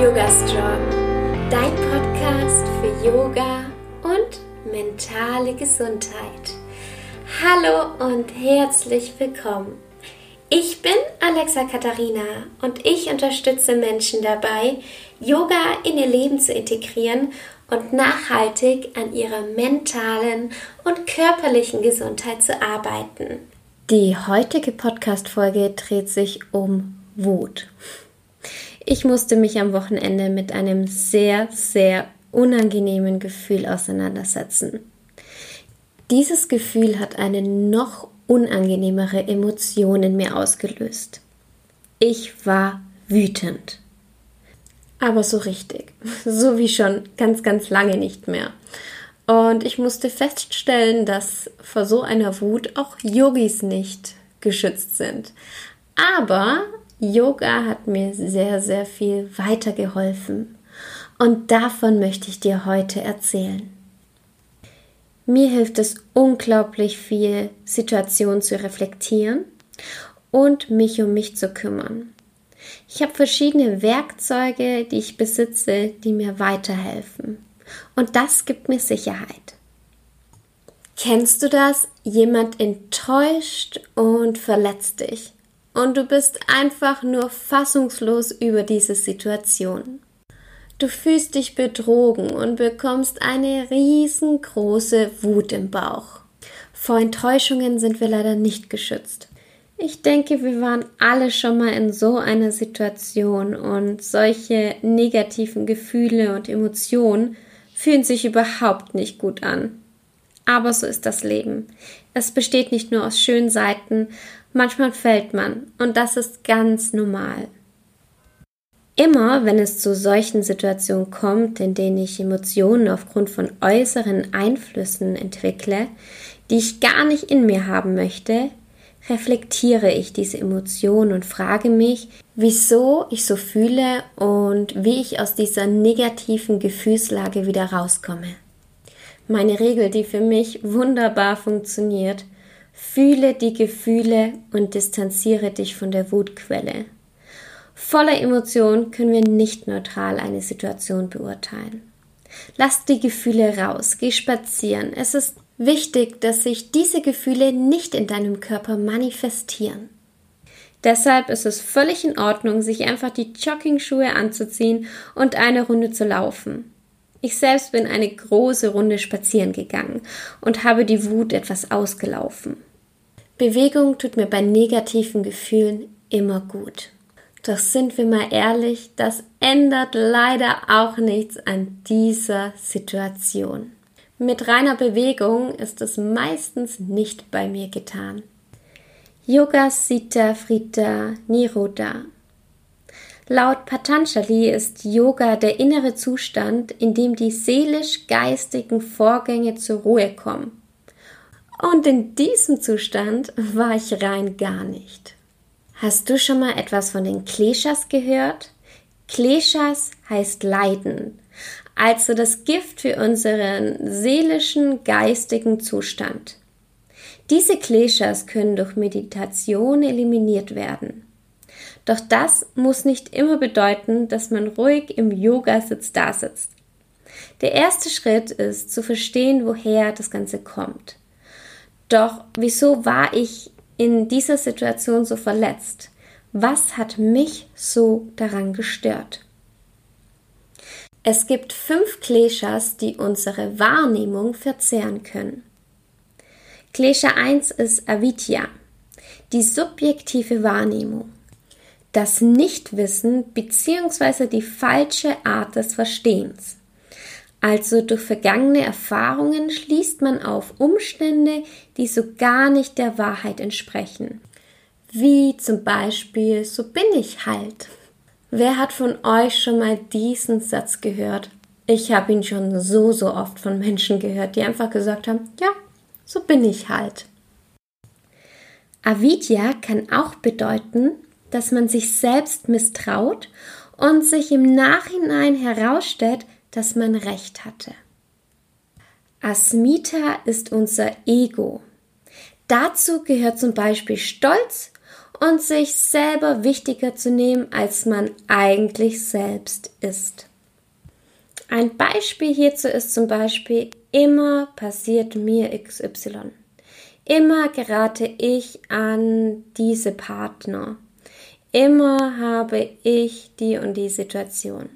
Yoga Strong, dein Podcast für Yoga und mentale Gesundheit. Hallo und herzlich willkommen. Ich bin Alexa Katharina und ich unterstütze Menschen dabei, Yoga in ihr Leben zu integrieren und nachhaltig an ihrer mentalen und körperlichen Gesundheit zu arbeiten. Die heutige Podcast-Folge dreht sich um Wut. Ich musste mich am Wochenende mit einem sehr, sehr unangenehmen Gefühl auseinandersetzen. Dieses Gefühl hat eine noch unangenehmere Emotion in mir ausgelöst. Ich war wütend. Aber so richtig. So wie schon ganz, ganz lange nicht mehr. Und ich musste feststellen, dass vor so einer Wut auch Yogis nicht geschützt sind. Aber Yoga hat mir sehr, sehr viel weitergeholfen. Und davon möchte ich dir heute erzählen. Mir hilft es unglaublich viel, Situationen zu reflektieren und mich um mich zu kümmern. Ich habe verschiedene Werkzeuge, die ich besitze, die mir weiterhelfen. Und das gibt mir Sicherheit. Kennst du das? Jemand enttäuscht und verletzt dich und du bist einfach nur fassungslos über diese Situation. Du fühlst dich betrogen und bekommst eine riesengroße Wut im Bauch. Vor Enttäuschungen sind wir leider nicht geschützt. Ich denke, wir waren alle schon mal in so einer Situation und solche negativen Gefühle und Emotionen fühlen sich überhaupt nicht gut an. Aber so ist das Leben. Es besteht nicht nur aus schönen Seiten, Manchmal fällt man und das ist ganz normal. Immer wenn es zu solchen Situationen kommt, in denen ich Emotionen aufgrund von äußeren Einflüssen entwickle, die ich gar nicht in mir haben möchte, reflektiere ich diese Emotionen und frage mich, wieso ich so fühle und wie ich aus dieser negativen Gefühlslage wieder rauskomme. Meine Regel, die für mich wunderbar funktioniert, Fühle die Gefühle und distanziere dich von der Wutquelle. Voller Emotion können wir nicht neutral eine Situation beurteilen. Lass die Gefühle raus, geh spazieren. Es ist wichtig, dass sich diese Gefühle nicht in deinem Körper manifestieren. Deshalb ist es völlig in Ordnung, sich einfach die Jogging-Schuhe anzuziehen und eine Runde zu laufen. Ich selbst bin eine große Runde spazieren gegangen und habe die Wut etwas ausgelaufen. Bewegung tut mir bei negativen Gefühlen immer gut. Doch sind wir mal ehrlich, das ändert leider auch nichts an dieser Situation. Mit reiner Bewegung ist es meistens nicht bei mir getan. Yoga Sita Frita Niroda. Laut Patanjali ist Yoga der innere Zustand, in dem die seelisch-geistigen Vorgänge zur Ruhe kommen und in diesem Zustand war ich rein gar nicht. Hast du schon mal etwas von den Kleshas gehört? Kleshas heißt Leiden, also das Gift für unseren seelischen, geistigen Zustand. Diese Kleshas können durch Meditation eliminiert werden. Doch das muss nicht immer bedeuten, dass man ruhig im Yogasitz da sitzt. Der erste Schritt ist zu verstehen, woher das Ganze kommt. Doch wieso war ich in dieser Situation so verletzt? Was hat mich so daran gestört? Es gibt fünf Kleshas, die unsere Wahrnehmung verzehren können. Klesha 1 ist Avidya, die subjektive Wahrnehmung, das Nichtwissen bzw. die falsche Art des Verstehens. Also durch vergangene Erfahrungen schließt man auf Umstände, die so gar nicht der Wahrheit entsprechen. Wie zum Beispiel, so bin ich halt. Wer hat von euch schon mal diesen Satz gehört? Ich habe ihn schon so, so oft von Menschen gehört, die einfach gesagt haben, ja, so bin ich halt. Avidya kann auch bedeuten, dass man sich selbst misstraut und sich im Nachhinein herausstellt, dass man recht hatte. Asmita ist unser Ego. Dazu gehört zum Beispiel Stolz und sich selber wichtiger zu nehmen, als man eigentlich selbst ist. Ein Beispiel hierzu ist zum Beispiel, immer passiert mir XY. Immer gerate ich an diese Partner. Immer habe ich die und die Situation.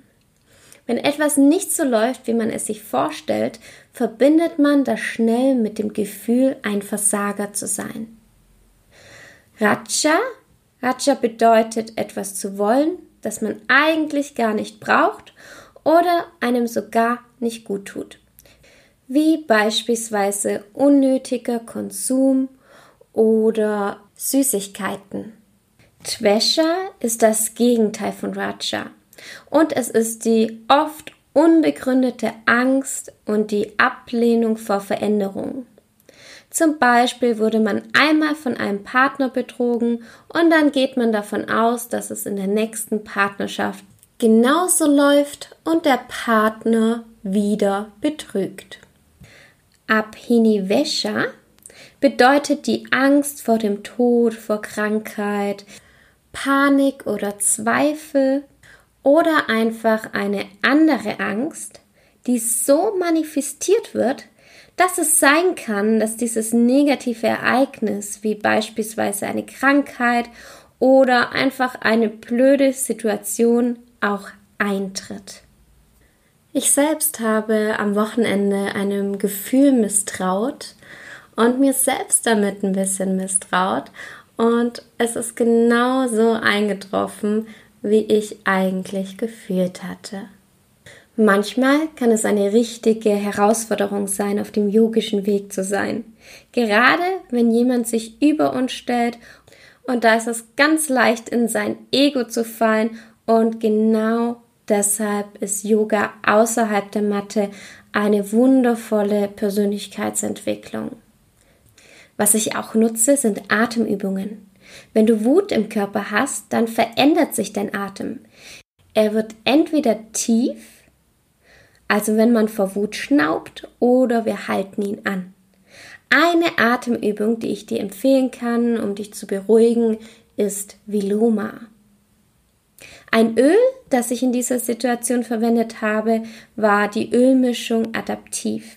Wenn etwas nicht so läuft, wie man es sich vorstellt, verbindet man das schnell mit dem Gefühl, ein Versager zu sein. Raja, Raja bedeutet etwas zu wollen, das man eigentlich gar nicht braucht oder einem sogar nicht gut tut. Wie beispielsweise unnötiger Konsum oder Süßigkeiten. Tvesha ist das Gegenteil von Raja und es ist die oft unbegründete Angst und die Ablehnung vor Veränderung. Zum Beispiel wurde man einmal von einem Partner betrogen und dann geht man davon aus, dass es in der nächsten Partnerschaft genauso läuft und der Partner wieder betrügt. Abhinivesha bedeutet die Angst vor dem Tod, vor Krankheit, Panik oder Zweifel oder einfach eine andere Angst, die so manifestiert wird, dass es sein kann, dass dieses negative Ereignis, wie beispielsweise eine Krankheit oder einfach eine blöde Situation, auch eintritt. Ich selbst habe am Wochenende einem Gefühl misstraut und mir selbst damit ein bisschen misstraut und es ist genau so eingetroffen, wie ich eigentlich gefühlt hatte. Manchmal kann es eine richtige Herausforderung sein, auf dem yogischen Weg zu sein. Gerade wenn jemand sich über uns stellt und da ist es ganz leicht in sein Ego zu fallen und genau deshalb ist Yoga außerhalb der Matte eine wundervolle Persönlichkeitsentwicklung. Was ich auch nutze, sind Atemübungen. Wenn du Wut im Körper hast, dann verändert sich dein Atem. Er wird entweder tief, also wenn man vor Wut schnaubt, oder wir halten ihn an. Eine Atemübung, die ich dir empfehlen kann, um dich zu beruhigen, ist Viloma. Ein Öl, das ich in dieser Situation verwendet habe, war die Ölmischung Adaptiv.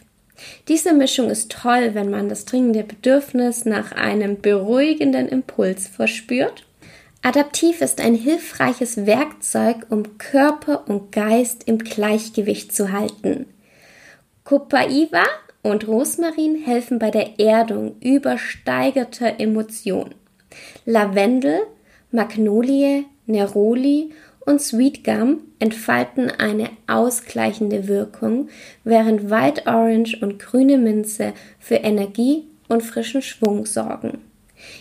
Diese Mischung ist toll, wenn man das dringende Bedürfnis nach einem beruhigenden Impuls verspürt. Adaptiv ist ein hilfreiches Werkzeug, um Körper und Geist im Gleichgewicht zu halten. Copaiba und Rosmarin helfen bei der Erdung übersteigerter Emotionen. Lavendel, Magnolie, Neroli und Sweet Gum entfalten eine ausgleichende Wirkung, während White Orange und grüne Minze für Energie und frischen Schwung sorgen.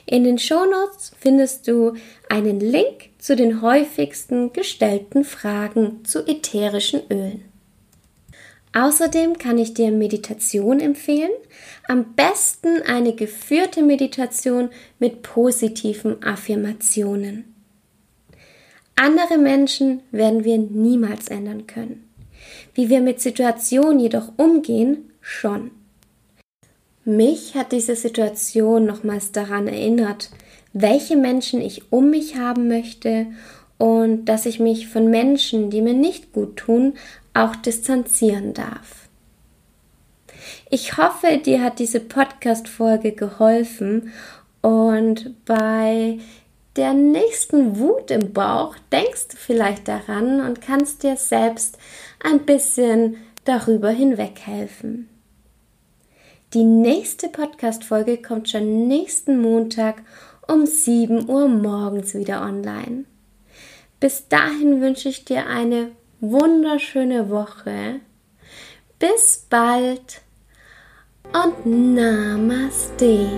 In den Shownotes findest du einen Link zu den häufigsten gestellten Fragen zu ätherischen Ölen. Außerdem kann ich dir Meditation empfehlen, am besten eine geführte Meditation mit positiven Affirmationen. Andere Menschen werden wir niemals ändern können. Wie wir mit Situationen jedoch umgehen, schon. Mich hat diese Situation nochmals daran erinnert, welche Menschen ich um mich haben möchte und dass ich mich von Menschen, die mir nicht gut tun, auch distanzieren darf. Ich hoffe, dir hat diese Podcast-Folge geholfen und bei der nächsten Wut im Bauch denkst du vielleicht daran und kannst dir selbst ein bisschen darüber hinweghelfen. Die nächste Podcast-Folge kommt schon nächsten Montag um 7 Uhr morgens wieder online. Bis dahin wünsche ich dir eine wunderschöne Woche. Bis bald und Namaste.